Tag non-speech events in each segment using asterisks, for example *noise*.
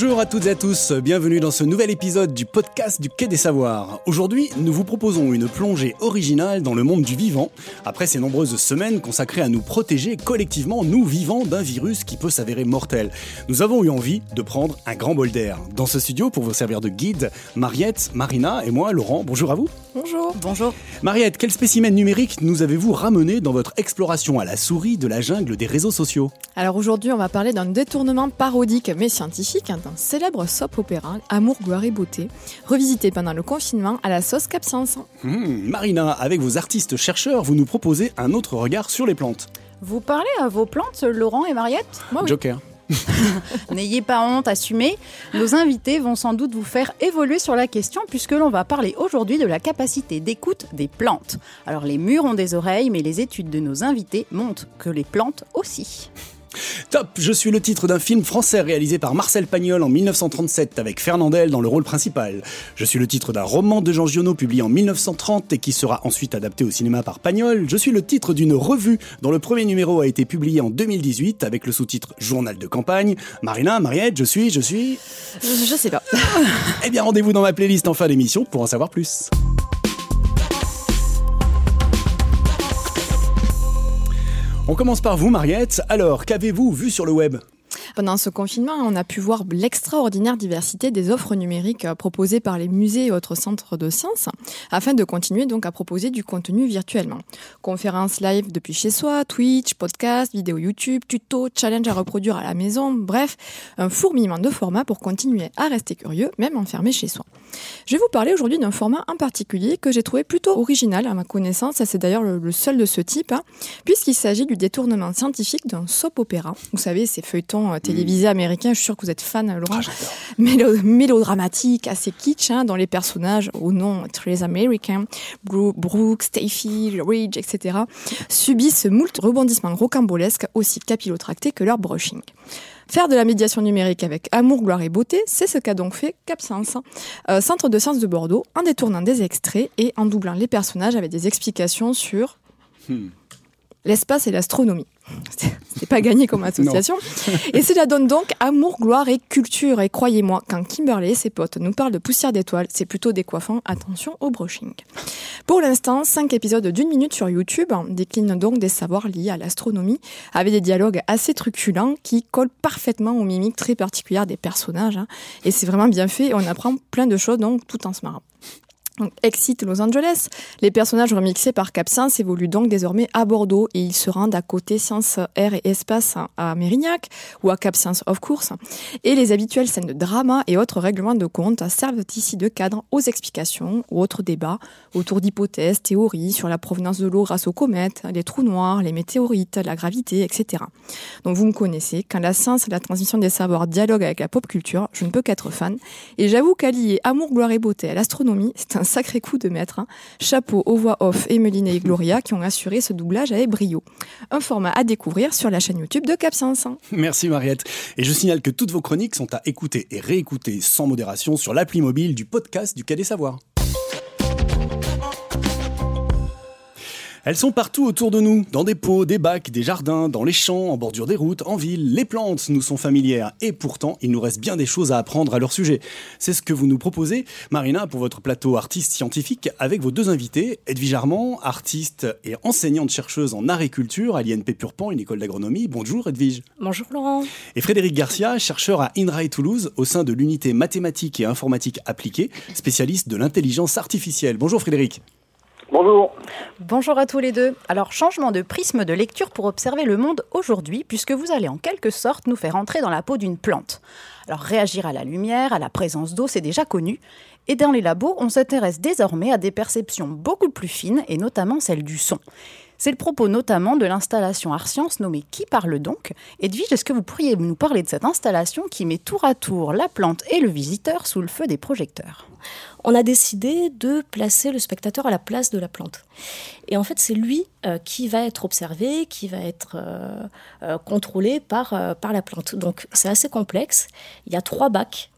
Bonjour à toutes et à tous, bienvenue dans ce nouvel épisode du podcast du Quai des Savoirs. Aujourd'hui, nous vous proposons une plongée originale dans le monde du vivant, après ces nombreuses semaines consacrées à nous protéger collectivement, nous vivants, d'un virus qui peut s'avérer mortel. Nous avons eu envie de prendre un grand bol d'air. Dans ce studio, pour vous servir de guide, Mariette, Marina et moi, Laurent, bonjour à vous. Bonjour. Bonjour. Mariette, quel spécimen numérique nous avez-vous ramené dans votre exploration à la souris de la jungle des réseaux sociaux? Alors aujourd'hui, on va parler d'un détournement parodique mais scientifique d'un célèbre soap opéra, Amour, gloire et beauté, revisité pendant le confinement à la sauce Cap hmm, Marina, avec vos artistes chercheurs, vous nous proposez un autre regard sur les plantes. Vous parlez à vos plantes, Laurent et Mariette? Moi, Joker. *laughs* N'ayez pas honte, assumez. Nos invités vont sans doute vous faire évoluer sur la question puisque l'on va parler aujourd'hui de la capacité d'écoute des plantes. Alors les murs ont des oreilles, mais les études de nos invités montrent que les plantes aussi. Top Je suis le titre d'un film français réalisé par Marcel Pagnol en 1937 avec Fernandel dans le rôle principal. Je suis le titre d'un roman de Jean Giono publié en 1930 et qui sera ensuite adapté au cinéma par Pagnol. Je suis le titre d'une revue dont le premier numéro a été publié en 2018 avec le sous-titre Journal de campagne. Marina, Mariette, je suis, je suis... Je sais pas. *laughs* eh bien rendez-vous dans ma playlist en fin d'émission pour en savoir plus. On commence par vous, Mariette. Alors, qu'avez-vous vu sur le web? Pendant ce confinement, on a pu voir l'extraordinaire diversité des offres numériques euh, proposées par les musées et autres centres de sciences, afin de continuer donc à proposer du contenu virtuellement. Conférences live depuis chez soi, Twitch, podcast, vidéos YouTube, tutos, challenge à reproduire à la maison, bref, un fourmillement de formats pour continuer à rester curieux, même enfermé chez soi. Je vais vous parler aujourd'hui d'un format en particulier que j'ai trouvé plutôt original à ma connaissance, et c'est d'ailleurs le, seul de ce type, hein, puisqu'il s'agit du détournement scientifique d'un soap opéra. Vous savez, ces feuilletons euh, télévisés américains, je suis sûre que vous êtes fan, Laurent, ah, mélodramatique, assez kitsch, hein, dont les personnages au nom très américain, Brooke, Stacy, Ridge, etc., subissent moult rebondissements rocambolesques aussi capillotractés que leur brushing. Faire de la médiation numérique avec amour, gloire et beauté, c'est ce qu'a donc fait CapScience, euh, centre de sciences de Bordeaux, en détournant des extraits et en doublant les personnages avec des explications sur hmm. l'espace et l'astronomie. *laughs* Pas gagné comme *laughs* association. et cela donne donc amour, gloire et culture. Et croyez-moi, quand Kimberley et ses potes nous parlent de poussière d'étoiles, c'est plutôt décoiffant. Attention au brushing. Pour l'instant, cinq épisodes d'une minute sur YouTube déclinent donc des savoirs liés à l'astronomie, avec des dialogues assez truculents qui collent parfaitement aux mimiques très particulières des personnages. Hein. Et c'est vraiment bien fait on apprend plein de choses donc tout en se marrant. Excite Los Angeles. Les personnages remixés par CapScience évoluent donc désormais à Bordeaux et ils se rendent à côté Science Air et Espace à Mérignac ou à CapScience of Course. Et les habituelles scènes de drama et autres règlements de compte servent ici de cadre aux explications ou autres débats autour d'hypothèses, théories sur la provenance de l'eau grâce aux comètes, les trous noirs, les météorites, la gravité, etc. Donc vous me connaissez, quand la science et la transmission des savoirs dialoguent avec la pop culture, je ne peux qu'être fan. Et j'avoue qu'allier amour, gloire et beauté à l'astronomie, c'est un sacré coup de maître. Hein. Chapeau aux voix off Emeline et Gloria qui ont assuré ce doublage avec brio. Un format à découvrir sur la chaîne YouTube de CapScience. Merci Mariette. Et je signale que toutes vos chroniques sont à écouter et réécouter sans modération sur l'appli mobile du podcast du Quai des Savoirs. Elles sont partout autour de nous, dans des pots, des bacs, des jardins, dans les champs, en bordure des routes, en ville. Les plantes nous sont familières et pourtant, il nous reste bien des choses à apprendre à leur sujet. C'est ce que vous nous proposez, Marina, pour votre plateau artiste scientifique avec vos deux invités, Edwige Armand, artiste et enseignante chercheuse en agriculture à l'INP Purpan, une école d'agronomie. Bonjour Edwige. Bonjour Laurent. Et Frédéric Garcia, chercheur à INRAE Toulouse au sein de l'unité mathématiques et informatique appliquée, spécialiste de l'intelligence artificielle. Bonjour Frédéric. Bonjour. Bonjour à tous les deux. Alors, changement de prisme de lecture pour observer le monde aujourd'hui, puisque vous allez en quelque sorte nous faire entrer dans la peau d'une plante. Alors, réagir à la lumière, à la présence d'eau, c'est déjà connu. Et dans les labos, on s'intéresse désormais à des perceptions beaucoup plus fines, et notamment celle du son. C'est le propos notamment de l'installation Arscience nommée Qui parle donc Edwige, est-ce que vous pourriez nous parler de cette installation qui met tour à tour la plante et le visiteur sous le feu des projecteurs? On a décidé de placer le spectateur à la place de la plante. Et en fait, c'est lui euh, qui va être observé, qui va être euh, euh, contrôlé par, par la plante. Donc c'est assez complexe. Il y a trois bacs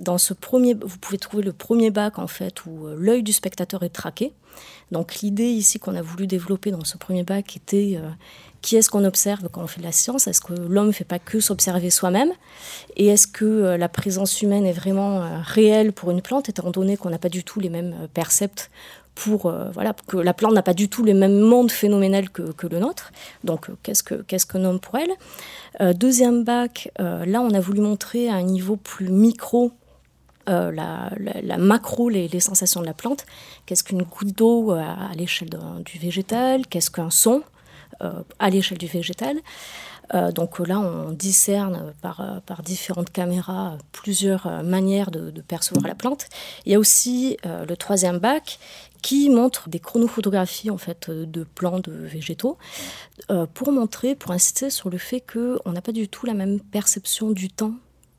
dans ce premier, vous pouvez trouver le premier bac en fait où l'œil du spectateur est traqué. Donc l'idée ici qu'on a voulu développer dans ce premier bac était euh, qui est-ce qu'on observe quand on fait de la science? Est-ce que l'homme ne fait pas que s'observer soi-même? Et est-ce que euh, la présence humaine est vraiment euh, réelle pour une plante, étant donné qu'on n'a pas du tout les mêmes euh, percepts pour voilà que la plante n'a pas du tout le même monde phénoménal que, le nôtre. Donc qu'est-ce que qu'est-ce qu'un homme pour elle Deuxième bac, là on a voulu montrer à un niveau plus micro la, la, macro, les, les, sensations de la plante. Qu'est-ce qu'une goutte d'eau à, l'échelle du végétal? Qu'est-ce qu'un son euh, à l'échelle du végétal? Euh, donc là, on discerne par, euh, par différentes caméras plusieurs manières de, percevoir la plante. Il y a aussi le troisième bac qui montre des chronophotographies en fait de plants de végétaux pour montrer, pour insister sur le fait qu'on n'a pas du tout la même perception du temps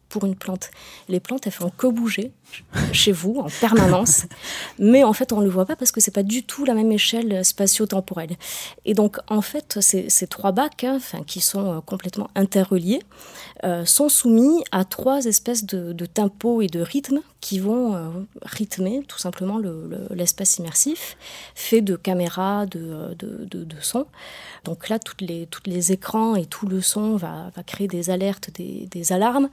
pour une plante. Les plantes, elles font que bouger chez vous en permanence, *laughs* mais en fait, on ne le voit pas parce que c'est pas du tout la même échelle spatio-temporelle. Et donc, en fait, ces, ces trois bacs, hein, enfin, qui sont euh, complètement interreliés, euh, sont soumis à trois espèces de, de tempos et de rythmes qui vont euh, rythmer tout simplement l'espace immersif, fait de caméras, de, de, de, son. Donc là, toutes les, toutes les écrans et tout le son va, va créer des alertes, des, des alarmes.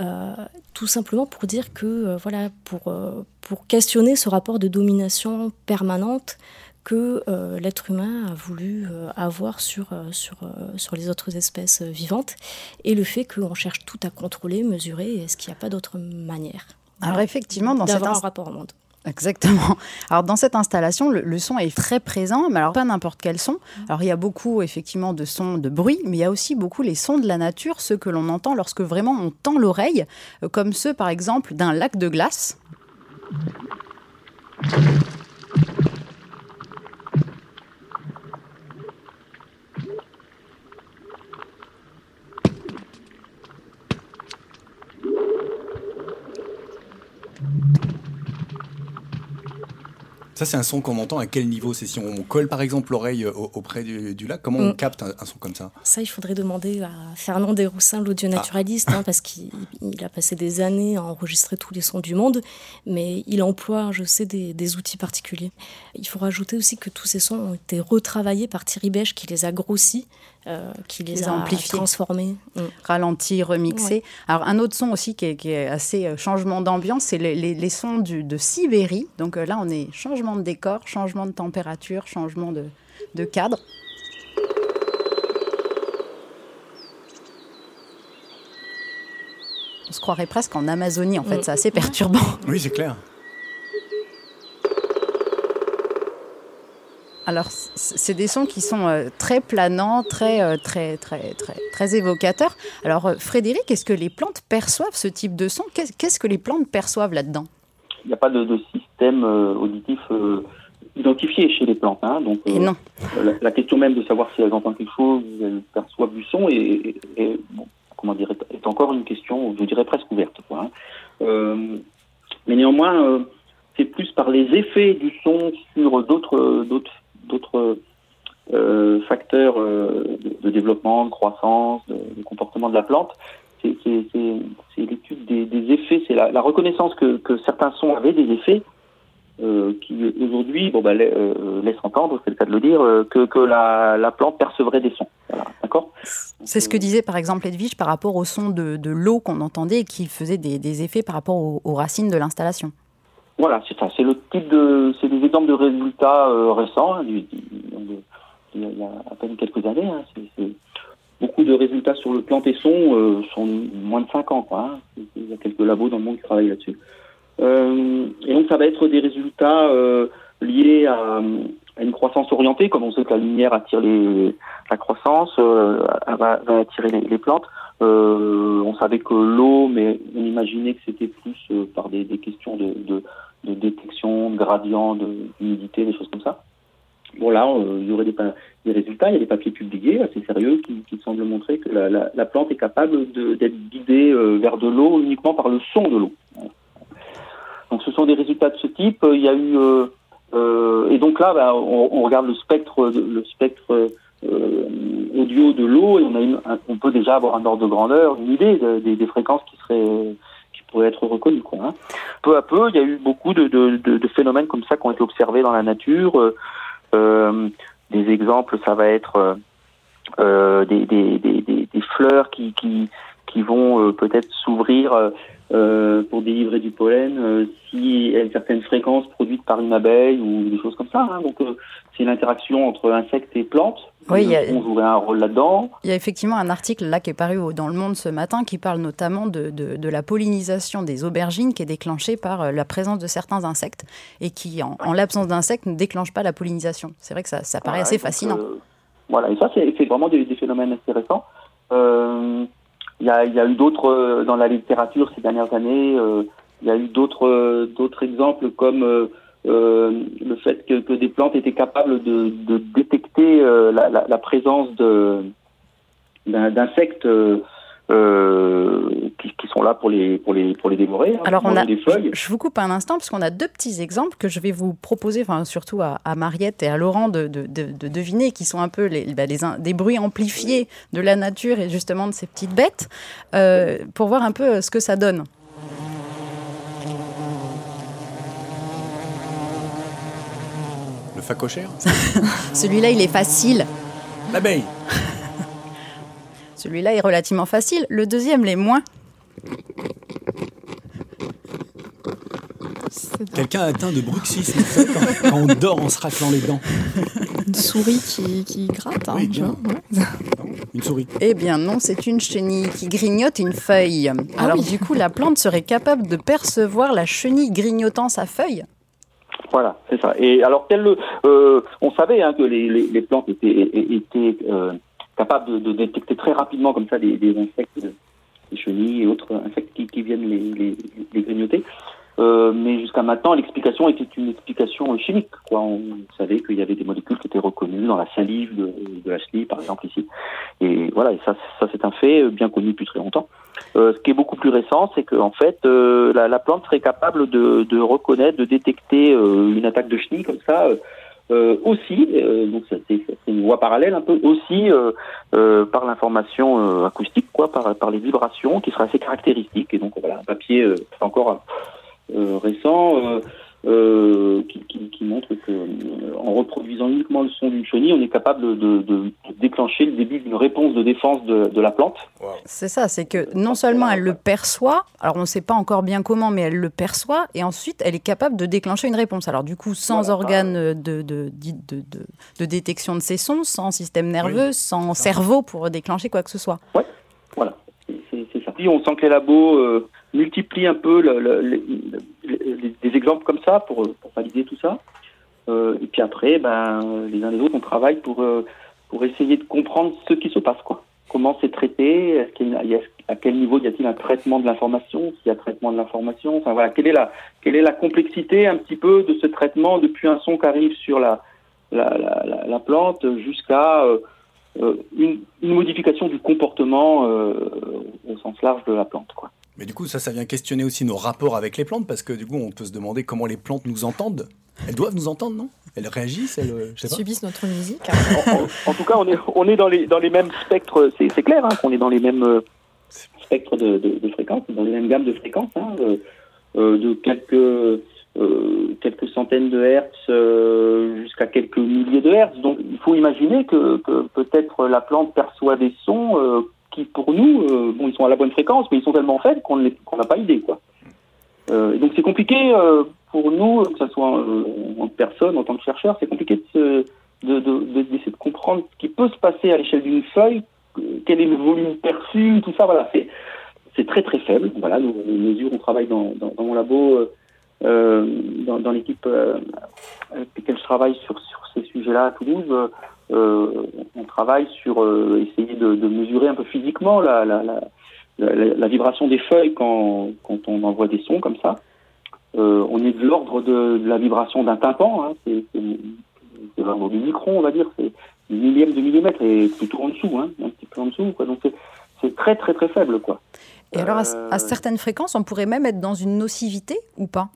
Euh, tout simplement pour dire que, euh, voilà, pour, euh, pour questionner ce rapport de domination permanente que l'être humain a voulu avoir sur, sur, sur les autres espèces vivantes et le fait qu'on cherche tout à contrôler, mesurer, est-ce qu'il n'y a pas d'autre manière Alors effectivement, dans cet un rapport au monde. Exactement. Alors dans cette installation, le, son est très présent, mais alors pas n'importe quel son. Alors il y a beaucoup effectivement de sons de bruit, mais il y a aussi beaucoup les sons de la nature, ceux que l'on entend lorsque vraiment on tend l'oreille, euh, comme ceux par exemple d'un lac de glace. Ça, c'est un son qu'on entend à quel niveau? C'est si on colle par exemple l'oreille euh, auprès du, lac? Comment on mm. capte un, son comme ça? Ça, il faudrait demander à Fernand Desroussins, l'audio-naturaliste, ah. hein, parce qu'il a passé des années à enregistrer tous les sons du monde, mais il emploie, je sais, des, outils particuliers. Il faut rajouter aussi que tous ces sons ont été retravaillés par Thierry Bèche, qui les a grossis, euh, qui les, a amplifiés, transformés, mm. ralentis, remixés. Alors, un autre son aussi qui est, assez euh, changement d'ambiance, c'est les, sons de Sibérie. Donc là, on est changement de décor, changement de température, changement de, de cadre. On se croirait presque en Amazonie, en fait, c'est assez perturbant. Oui, c'est clair. Alors, c'est des sons qui sont euh, très planants, très, euh, très, très, très, très évocateurs. Alors, euh, Frédéric, est-ce que les plantes perçoivent ce type de son? Qu'est-ce que les plantes perçoivent là-dedans? Il n'y a pas de, système euh, auditif euh, identifié chez les plantes. Hein, donc, euh, La, question même de savoir si elles entendent quelque chose, elles perçoivent du son, et, comment dire, est, encore une question, je dirais presque ouverte. Hein. mais néanmoins, c'est plus par les effets du son sur d'autres d'autres facteurs de, développement, de croissance, de comportement de la plante c'est l'étude des, effets, c'est la, reconnaissance que, certains sons avaient des effets euh, qui aujourd'hui bon, bah, euh, laisse entendre, c'est le cas de le dire, euh, que, la, plante percevrait des sons. C'est ce que disait par exemple Edwige par rapport au son de, l'eau qu'on entendait et qui faisait des, effets par rapport aux, racines de l'installation. Voilà, c'est ça. C'est le type de, c'est des exemples de résultats récents, hein, il, y a, à peine quelques années. Hein, c'est beaucoup de résultats sur le plan Tesson euh, sont moins de 5 ans. Quoi, hein. Il y a quelques labos dans le monde qui travaillent là-dessus. Euh, et donc ça va être des résultats euh, liés à, une croissance orientée, comme on sait que la lumière attire les, la croissance, elle va, attirer les, plantes. on savait que l'eau, mais on imaginait que c'était plus par des, questions de, de, de, détection, de gradient, d'humidité, des choses comme ça. Bon là, il y aurait des, des résultats, il y a des papiers publiés assez sérieux qui, qui semblent montrer que la, la, la plante est capable d'être guidée euh, vers de l'eau uniquement par le son de l'eau. Donc ce sont des résultats de ce type. Il y a eu euh, et donc là, bah, on, regarde le spectre, le spectre euh, audio de l'eau et on a une, on peut déjà avoir un ordre de grandeur, une idée des, fréquences qui seraient qui pourraient être reconnues. Quoi, hein. Peu à peu, il y a eu beaucoup de, phénomènes comme ça qui ont été observés dans la nature. Euh, des exemples, ça va être des, fleurs qui vont peut-être s'ouvrir euh, pour délivrer du pollen euh, si y a une certaine fréquence produite par une abeille ou des choses comme ça. Hein. Donc euh, c'est une interaction entre insectes et plantes. Oui, on jouerait un rôle là-dedans. Il y a effectivement un article là qui est paru dans Le Monde ce matin qui parle notamment de, de, de la pollinisation des aubergines qui est déclenchée par la présence de certains insectes et qui, en, en l'absence d'insectes, ne déclenche pas la pollinisation. C'est vrai que ça, ça paraît assez fascinant. voilà, et ça c'est vraiment des, des phénomènes intéressants. Euh, il y a, y a eu d'autres euh, dans la littérature ces dernières années. Euh, il y a eu d'autres euh, d'autres exemples comme le fait que, que, des plantes étaient capables de, de détecter la, la, la, présence de d'insectes euh, qui, qui, sont là pour les, pour les, pour les dévorer. Hein, Alors, on a, je, je, vous coupe un instant, parce qu'on a deux petits exemples que je vais vous proposer, enfin, surtout à, à Mariette et à Laurent, de, de, de, de, deviner, qui sont un peu les, bah, les, des bruits amplifiés de la nature et justement de ces petites bêtes, euh, pour voir un peu ce que ça donne. Le facochère *laughs* Celui-là, il est facile. L'abeille celui-là est relativement facile. Le deuxième l'est moins. Quelqu'un atteint de bruxisme quand, quand, on dort en se raclant les dents. Une souris qui, qui gratte. Hein, oui, bien. Ouais. Une souris. Eh bien non, c'est une chenille qui grignote une feuille. Ah Alors oui. du coup, la plante serait capable de percevoir la chenille grignotant sa feuille voilà, c'est ça. Et alors, euh, on savait hein, que les, les, les, plantes étaient, étaient euh, capable de, de, détecter très rapidement comme ça des, des insectes, des chenilles et autres insectes qui, qui viennent les, les, les grignoter. Euh, mais jusqu'à maintenant, l'explication était une explication chimique. Quoi. On savait qu'il y avait des molécules qui étaient reconnues dans la salive de, de la chenille, par exemple, ici. Et voilà, et ça, ça c'est un fait bien connu depuis très longtemps. Euh, ce qui est beaucoup plus récent, c'est qu'en fait, euh, la, la, plante serait capable de, de reconnaître, de détecter euh, une attaque de chenille comme ça euh, aussi, euh, donc c'est une voie parallèle un peu aussi euh, euh par l'information euh, acoustique, quoi, par, par les vibrations qui sera assez caractéristiques. Et donc voilà, un papier euh, encore récent qui, qui, qui, montre que en reproduisant uniquement le son d'une chenille, on est capable de, de, de déclencher le début d'une réponse de défense de, de la plante. Wow. C'est ça, c'est que non seulement elle le perçoit, alors on ne sait pas encore bien comment, mais elle le perçoit, et ensuite elle est capable de déclencher une réponse. Alors du coup, sans voilà, organes de, de, de, de, détection de ces sons, sans système nerveux, oui. sans cerveau pour déclencher quoi que ce soit. Oui, voilà, c'est ça. on sent que les labos euh, multiplient un peu le, le, le, des exemples comme ça pour, valider tout ça. Euh, et puis après, ben, les uns les autres, on travaille pour, euh, pour essayer de comprendre ce qui se passe, quoi. Comment c'est traité a, À quel niveau y a-t-il un traitement de l'information S'il y a traitement de l'information, enfin voilà, quelle est la quelle est la complexité un petit peu de ce traitement depuis un son qui arrive sur la la, la, la plante jusqu'à euh, une, une, modification du comportement euh, au sens large de la plante, quoi. Mais du coup, ça, ça vient questionner aussi nos rapports avec les plantes, parce que du coup, on peut se demander comment les plantes nous entendent. Elles doivent nous entendre, non? Elles réagissent, elles je sais pas. subissent notre musique. en, en, en, tout cas, on est, on est dans, les, dans les mêmes spectres, c'est clair hein, qu'on est dans les mêmes euh, spectres de, de, de, fréquences, dans les mêmes gammes de fréquences, hein, euh, euh, de quelques, euh, quelques centaines de hertz euh, jusqu'à quelques milliers de hertz. Donc, il faut imaginer que, que peut-être la plante perçoit des sons euh, qui, pour nous, bon, ils sont à la bonne fréquence, mais ils sont tellement faibles qu'on n'a pas idée, quoi. donc, c'est compliqué pour nous, que ce soit euh, en personne, en tant que chercheur, c'est compliqué de, de, de, de, comprendre ce qui peut se passer à l'échelle d'une feuille, quel est le volume perçu, tout ça, c'est, très très faible. Voilà, nous, nous mesures, on travaille dans, mon labo, euh, dans, l'équipe euh, avec laquelle je travaille sur, ces sujets-là à Toulouse, euh, on travaille sur euh, essayer de, de, mesurer un peu physiquement la, la, la, vibration des feuilles quand, quand on envoie des sons comme ça. Euh, on est de l'ordre de, de, la vibration d'un tympan, hein, c'est l'ordre du micron, on va dire, c'est une millième de millimètre et plutôt en dessous, hein, un petit peu en dessous, quoi. Donc c'est très très très faible, quoi. Et euh... alors, à, à, certaines fréquences, on pourrait même être dans une nocivité ou pas?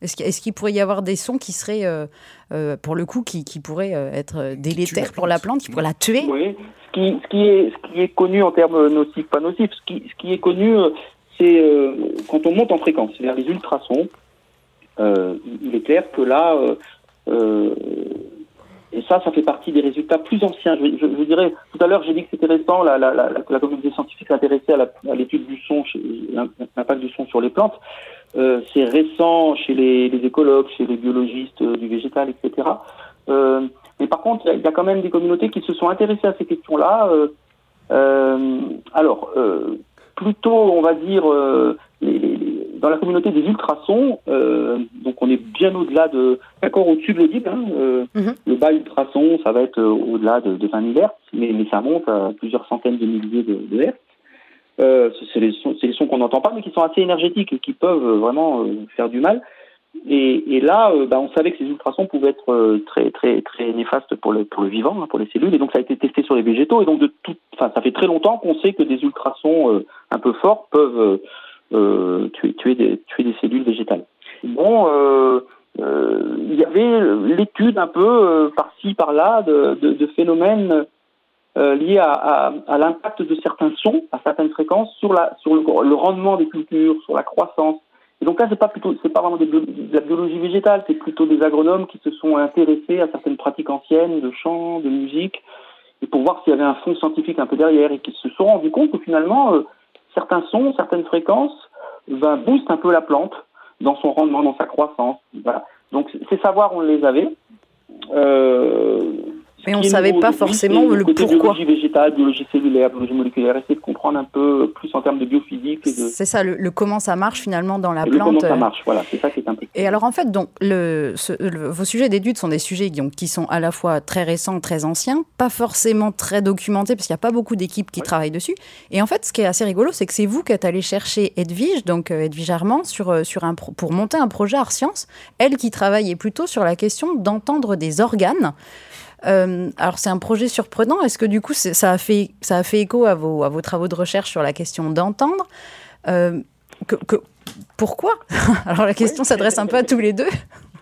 Est-ce qu'il est qu pourrait y avoir des sons qui seraient, euh, euh, pour le coup, qui, qui pourraient euh, être délétères pour la plante, qui pourraient la tuer? Oui, ce qui, ce qui, est, ce qui est connu en termes nocifs, pas nocifs, ce qui, ce qui est connu, c'est euh, quand on monte en fréquence vers les ultrasons, euh, il est clair que là, euh, et ça, ça fait partie des résultats plus anciens. Je, dirais, tout à l'heure, j'ai dit que c'était récent, la, la, communauté scientifique s'intéressait à l'étude du son, l'impact du son sur les plantes. Euh, c'est récent chez les, écologues, chez les biologistes euh, du végétal, etc. Euh, mais par contre, il y, a quand même des communautés qui se sont intéressées à ces questions-là. Alors, plutôt, on va dire, les, dans la communauté des ultrasons, euh, donc on est bien au-delà de, d'accord, au-dessus de l'audible. Hein, euh, mhm. Le bas ultrason, ça va être euh, au-delà de, de 20 000 Hz, mais, mais, ça monte à plusieurs centaines de milliers de, de Hz. Euh, c'est les sons, sons qu'on n'entend pas, mais qui sont assez énergétiques et qui peuvent vraiment faire du mal. Et, et là, bah, on savait que ces ultrasons pouvaient être très très très néfastes pour le pour le vivant, hein, pour les cellules, et donc ça a été testé sur les végétaux. Et donc de tout, enfin, ça fait très longtemps qu'on sait que des ultrasons un peu forts peuvent euh, tuer, tuer, des, des cellules végétales. Bon, euh, euh, il y avait l'étude un peu par-ci, par-là de, de, de, phénomènes liés à, à, à l'impact de certains sons à certaines fréquences sur, la, sur le, rendement des cultures, sur la croissance. Et donc là, c'est pas plutôt, c'est pas vraiment de la biologie végétale, c'est plutôt des agronomes qui se sont intéressés à certaines pratiques anciennes de chant, de musique, et pour voir s'il y avait un fond scientifique un peu derrière, et qui se sont rendus compte que finalement, certains sons, certaines fréquences ben, boostent un peu la plante dans son rendement, dans sa croissance. Voilà. Donc ces savoirs, on les avait. Euh, mais on ne savait pas forcément le, pourquoi. Biologie végétale, biologie cellulaire, biologie moléculaire, essayer de comprendre un peu plus en termes de biophysique. C'est ça, le, comment ça marche finalement dans la et plante. comment ça marche, voilà, c'est ça qui est Et alors en fait, donc, le, vos sujets d'études sont des sujets qui, qui, sont à la fois très récents, très anciens, pas forcément très documentés, parce qu'il n'y a pas beaucoup d'équipes qui travaillent dessus. Et en fait, ce qui est assez rigolo, c'est que c'est vous qui êtes allé chercher Edwige, donc euh, Edwige Armand, sur, euh, sur un, pour monter un projet Art Science, elle qui travaillait plutôt sur la question d'entendre des organes. Euh, alors c'est un projet surprenant. Est-ce que du coup ça a fait ça a fait écho à vos à vos travaux de recherche sur la question d'entendre euh, que, Pourquoi *laughs* Alors la question s'adresse un peu à tous les deux.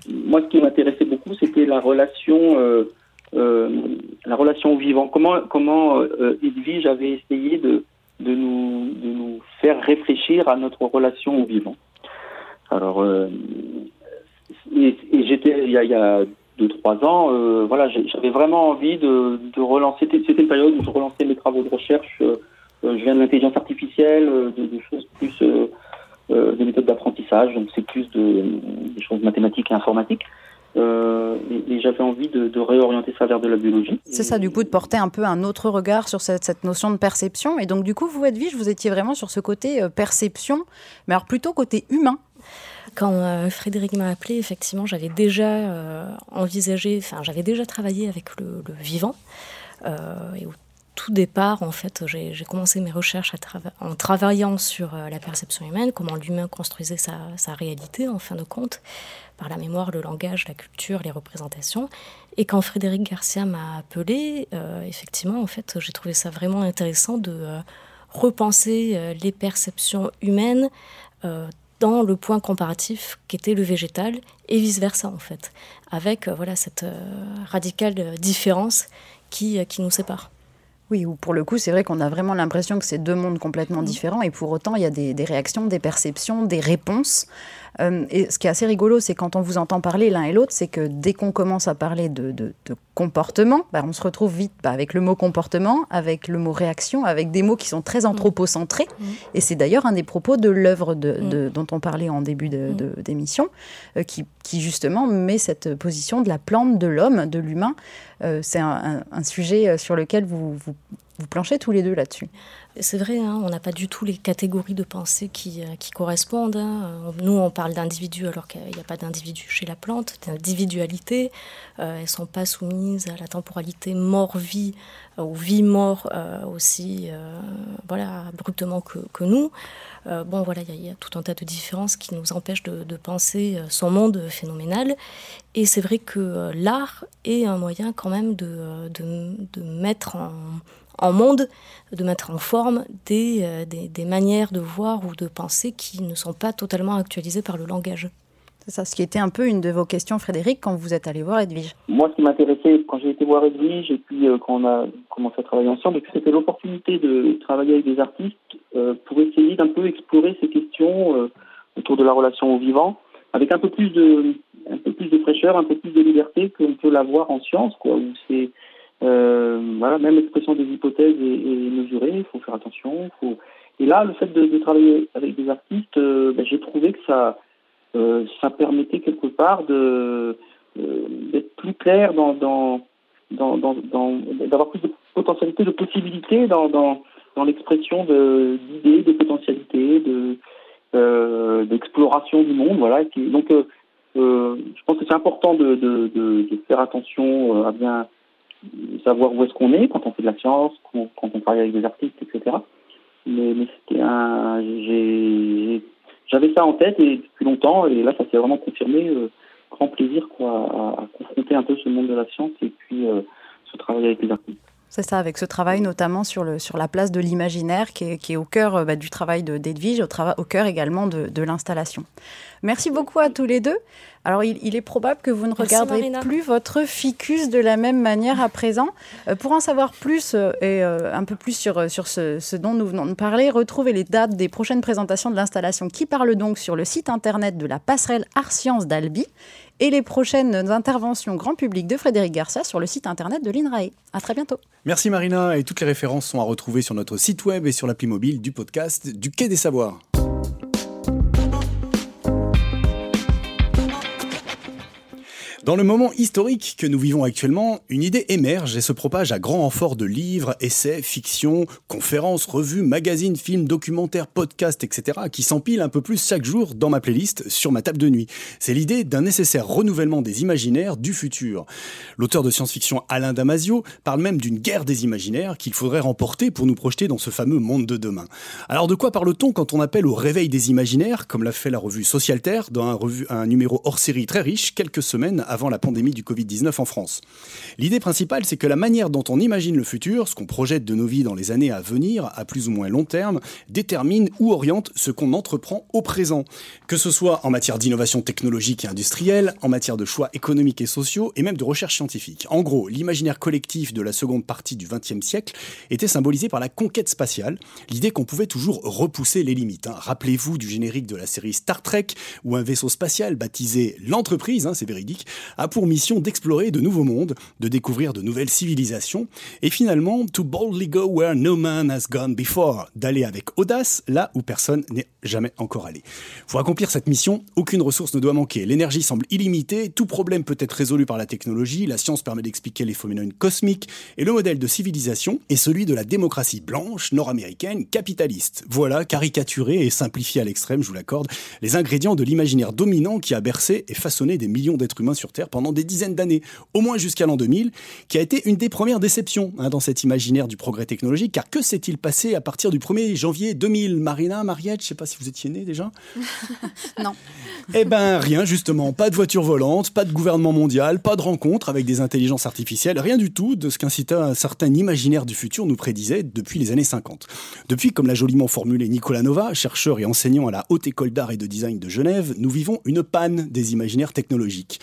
Moi, ce qui m'intéressait beaucoup, c'était la relation euh, la relation au vivant. Comment comment Edwige avait essayé de de nous de nous faire réfléchir à notre relation au vivant. Alors et, j'étais il y il y a deux trois ans, euh, voilà, j'avais vraiment envie de, de relancer. C'était une période où je relançais mes travaux de recherche. Euh, euh, je viens de l'intelligence artificielle, de, de, choses plus des méthodes d'apprentissage, donc c'est plus de, des choses mathématiques et informatiques. Euh, et, j'avais envie de, de, réorienter ça vers de la biologie. C'est ça, du coup, de porter un peu un autre regard sur cette, cette notion de perception. Et donc, du coup, vous, Edwige, vous étiez vraiment sur ce côté perception, mais alors plutôt côté humain. Quand euh, Frédéric m'a appelé, effectivement, j'avais déjà euh, envisagé, enfin, j'avais déjà travaillé avec le, vivant. Euh, et au tout départ, en fait, j'ai commencé mes recherches en travaillant sur la perception humaine, comment l'humain construisait sa, sa, réalité, en fin de compte, par la mémoire, le langage, la culture, les représentations. Et quand Frédéric Garcia m'a appelé, effectivement, en fait, j'ai trouvé ça vraiment intéressant de repenser les perceptions humaines dans le point comparatif qu'était le végétal et vice-versa en fait, avec euh, voilà cette euh, radicale différence qui, euh, qui nous sépare. Oui, ou pour le coup, c'est vrai qu'on a vraiment l'impression que c'est deux mondes complètement différents, et pour autant, il y a des, des réactions, des perceptions, des réponses euh, et ce qui est assez rigolo, c'est quand on vous entend parler l'un et l'autre, c'est que dès qu'on commence à parler de, de, comportement, bah, on se retrouve vite bah, avec le mot comportement, avec le mot réaction, avec des mots qui sont très anthropocentrés. Mmh. Et c'est d'ailleurs un des propos de l'œuvre de, mmh. dont on parlait en début d'émission, euh, qui, qui, justement met cette position de la plante, de l'homme, de l'humain. Euh, c'est un, un, sujet sur lequel vous, vous, vous planchez tous les deux là-dessus. C'est vrai, hein, on n'a pas du tout les catégories de pensée qui, euh, qui correspondent. Hein. Nous, on parle d'individu alors qu'il n'y a pas d'individu chez la plante, d'individualité. Euh, elles ne sont pas soumises à la temporalité mort-vie euh, ou vie-mort aussi voilà, abruptement que, que nous. Bon, voilà, il y, a tout un tas de différences qui nous empêchent de, penser son monde phénoménal. Et c'est vrai que l'art est un moyen quand même de, de, mettre en en monde, de mettre en forme euh, des, des, manières de voir ou de penser qui ne sont pas totalement actualisées par le langage. C'est ça, ce qui était un peu une de vos questions, Frédéric, quand vous êtes allé voir Edwige. Moi, ce qui m'intéressait quand j'ai été voir Edwige et puis euh, quand on a commencé à travailler ensemble, c'était l'opportunité de travailler avec des artistes euh, pour essayer d'un peu explorer ces questions autour de la relation au vivant, avec un peu plus de, un peu plus de fraîcheur, un peu plus de liberté qu'on peut l'avoir en science, quoi, où c'est voilà, même l'expression des hypothèses est, mesurée, il faut faire attention. Et là, le fait de, travailler avec des artistes, ben, j'ai trouvé que ça, ça permettait quelque part de d'être plus clair dans, d'avoir plus de potentialité, de possibilités dans, l'expression d'idées, de, potentialités, euh, d'exploration du monde. Voilà. donc, euh, euh, je pense que c'est important de, faire attention à bien savoir où est-ce qu'on est quand on fait de la science, quand, on travaille avec des artistes, etc. Mais, mais c'était un, j'avais ça en tête depuis longtemps et là ça s'est vraiment confirmé. grand plaisir à, confronter un peu ce monde de la science et puis ce travail avec les artistes. C'est ça, avec ce travail notamment sur, la place de l'imaginaire qui est, au cœur euh, bah, du travail d'Edwige, au, au cœur également de, de l'installation. Merci beaucoup à tous les deux. Alors, il, est probable que vous ne regarderez plus votre ficus de la même manière à présent. Euh, pour en savoir plus euh, et un peu plus sur, sur ce, ce, dont nous venons de parler, retrouvez les dates des prochaines présentations de l'installation qui parle donc sur le site internet de la passerelle Art Sciences d'Albi et les prochaines interventions grand public de Frédéric Garcia sur le site internet de l'INRAE. À très bientôt. Merci Marina et toutes les références sont à retrouver sur notre site web et sur l'appli mobile du podcast du Quai des Savoirs. Dans le moment historique que nous vivons actuellement, une idée émerge et se propage à grand renfort de livres, essais, fictions, conférences, revues, magazines, films, documentaires, podcasts, etc. qui s'empilent un peu plus chaque jour dans ma playlist sur ma table de nuit. C'est l'idée d'un nécessaire renouvellement des imaginaires du futur. L'auteur de science-fiction Alain Damasio parle même d'une guerre des imaginaires qu'il faudrait remporter pour nous projeter dans ce fameux monde de demain. Alors de quoi parle-t-on quand on appelle au réveil des imaginaires, comme l'a fait la revue Socialterre dans un, revue, un numéro hors série très riche quelques semaines avant avant la pandémie du Covid-19 en France. L'idée principale, c'est que la manière dont on imagine le futur, ce qu'on projette de nos vies dans les années à venir, à plus ou moins long terme, détermine ou oriente ce qu'on entreprend au présent. Que ce soit en matière d'innovation technologique et industrielle, en matière de choix économiques et sociaux, et même de recherche scientifique. En gros, l'imaginaire collectif de la seconde partie du XXe siècle était symbolisé par la conquête spatiale, l'idée qu'on pouvait toujours repousser les limites. Hein. Rappelez-vous du générique de la série Star Trek, où un vaisseau spatial baptisé l'entreprise, hein, c'est véridique, a pour mission d'explorer de nouveaux mondes, de découvrir de nouvelles civilisations, et finalement, to boldly go where no man has gone before, d'aller avec audace là où personne n'est jamais encore allé. Pour accomplir cette mission, aucune ressource ne doit manquer. L'énergie semble illimitée, tout problème peut être résolu par la technologie, la science permet d'expliquer les phénomènes cosmiques, et le modèle de civilisation est celui de la démocratie blanche, nord-américaine, capitaliste. Voilà, caricaturé et simplifié à l'extrême, je vous l'accorde, les ingrédients de l'imaginaire dominant qui a bercé et façonné des millions d'êtres humains sur Terre pendant des dizaines d'années, au moins jusqu'à l'an 2000, qui a été une des premières déceptions hein, dans cet imaginaire du progrès technologique, car que s'est-il passé à partir du 1er janvier 2000 Marina, Mariette, je ne sais pas si vous étiez née déjà *laughs* Non. Eh ben rien justement, pas de voiture volante, pas de gouvernement mondial, pas de rencontre avec des intelligences artificielles, rien du tout de ce qu'un certain imaginaire du futur nous prédisait depuis les années 50. Depuis, comme l'a joliment formulé Nicolas Nova, chercheur et enseignant à la Haute École d'Art et de Design de Genève, nous vivons une panne des imaginaires technologiques.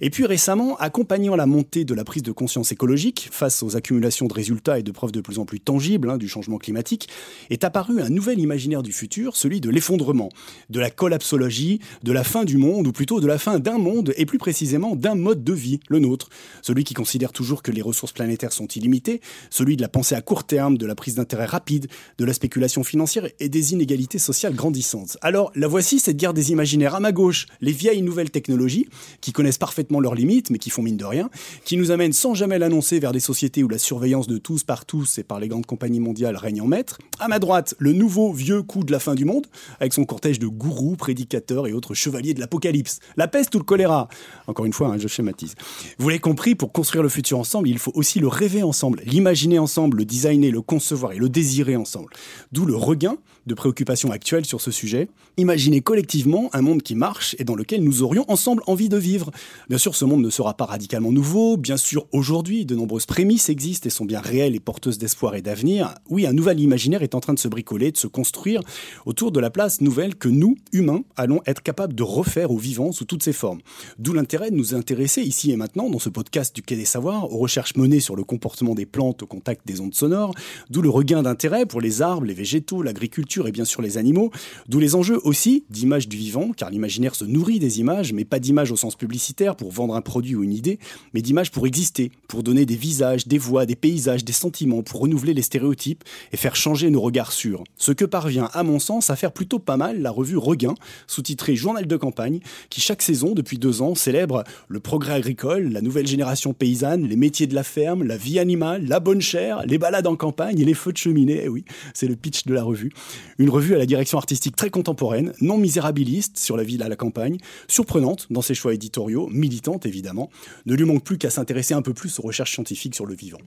Et puis récemment, accompagnant la montée de la prise de conscience écologique face aux accumulations de résultats et de preuves de plus en plus tangibles hein, du changement climatique, est apparu un nouvel imaginaire du futur, celui de l'effondrement, de la collapsologie, de la fin du monde, ou plutôt de la fin d'un monde, et plus précisément d'un mode de vie, le nôtre, celui qui considère toujours que les ressources planétaires sont illimitées, celui de la pensée à court terme, de la prise d'intérêt rapide, de la spéculation financière et des inégalités sociales grandissantes. Alors, la voici cette guerre des imaginaires à ma gauche, les vieilles nouvelles technologies, qui connaissent parfaitement leurs limites, mais qui font mine de rien, qui nous amènent sans jamais l'annoncer vers des sociétés où la surveillance de tous par tous et par les grandes compagnies mondiales règne en maître. À ma droite, le nouveau vieux coup de la fin du monde, avec son cortège de gourous, prédicateurs et autres chevaliers de l'apocalypse. La peste ou le choléra? Encore une fois, hein, je schématise. Vous l'avez compris, pour construire le futur ensemble, il faut aussi le rêver ensemble, l'imaginer ensemble, le designer, le concevoir et le désirer ensemble. D'où le regain de préoccupations actuelles sur ce sujet. Imaginer collectivement un monde qui marche et dans lequel nous aurions ensemble envie de vivre, Bien sûr, ce monde ne sera pas radicalement nouveau. Bien sûr, aujourd'hui, de nombreuses prémices existent et sont bien réelles et porteuses d'espoir et d'avenir. Oui, un nouvel imaginaire est en train de se bricoler, de se construire autour de la place nouvelle que nous, humains, allons être capables de refaire aux vivants sous toutes ses formes. D'où l'intérêt de nous intéresser ici et maintenant, dans ce podcast du Quai des Savoirs, aux recherches menées sur le comportement des plantes au contact des ondes sonores, d'où le regain d'intérêt pour les arbres, les végétaux, l'agriculture et bien sûr les animaux, d'où les enjeux aussi d'image du vivant, car l'imaginaire se nourrit des images, mais pas d'images au sens publicitaire pour vendre un produit ou une idée, mais d'images pour exister, pour donner des visages, des voix, des paysages, des sentiments, pour renouveler les stéréotypes et faire changer nos regards sur. Ce que parvient, à mon sens, à faire plutôt pas mal la revue Regain, sous-titrée Journal de campagne, qui chaque saison, depuis deux ans, célèbre le progrès agricole, la nouvelle génération paysanne, les métiers de la ferme, la vie animale, la bonne chair, les balades en campagne et les feux de cheminée. Eh oui, c'est le pitch de la revue. Une revue à la direction artistique très contemporaine, non misérabiliste sur la ville à la campagne, surprenante dans ses choix éditoriaux, militante évidemment. Ne lui manque plus qu'à s'intéresser un peu plus aux recherches scientifiques sur le vivant.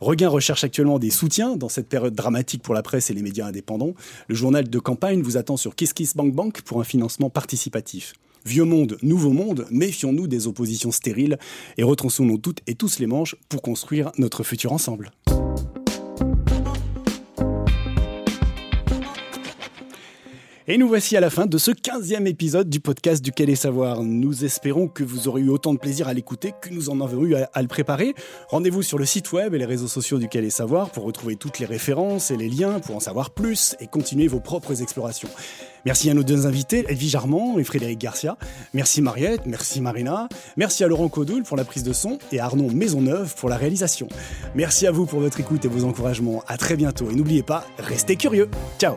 Regain recherche actuellement des soutiens dans cette période dramatique pour la presse et les médias indépendants. Le journal de campagne vous attend sur KissKissBankBank pour un financement participatif. Vieux monde, nouveau monde, méfions-nous des oppositions stériles et retrançons-nous toutes et tous les manches pour construire notre futur ensemble. Et nous voici à la fin de ce 15e épisode du podcast du Quai des Savoirs. Nous espérons que vous aurez eu autant de plaisir à l'écouter que nous en avons eu à, le préparer. Rendez-vous sur le site web et les réseaux sociaux du Quai des Savoirs pour retrouver toutes les références et les liens pour en savoir plus et continuer vos propres explorations. Merci à nos deux invités, Edwige Jarmand et Frédéric Garcia. Merci Mariette, merci Marina. Merci à Laurent Codoul pour la prise de son et à Arnaud Maisonneuve pour la réalisation. Merci à vous pour votre écoute et vos encouragements. À très bientôt et n'oubliez pas, restez curieux. Ciao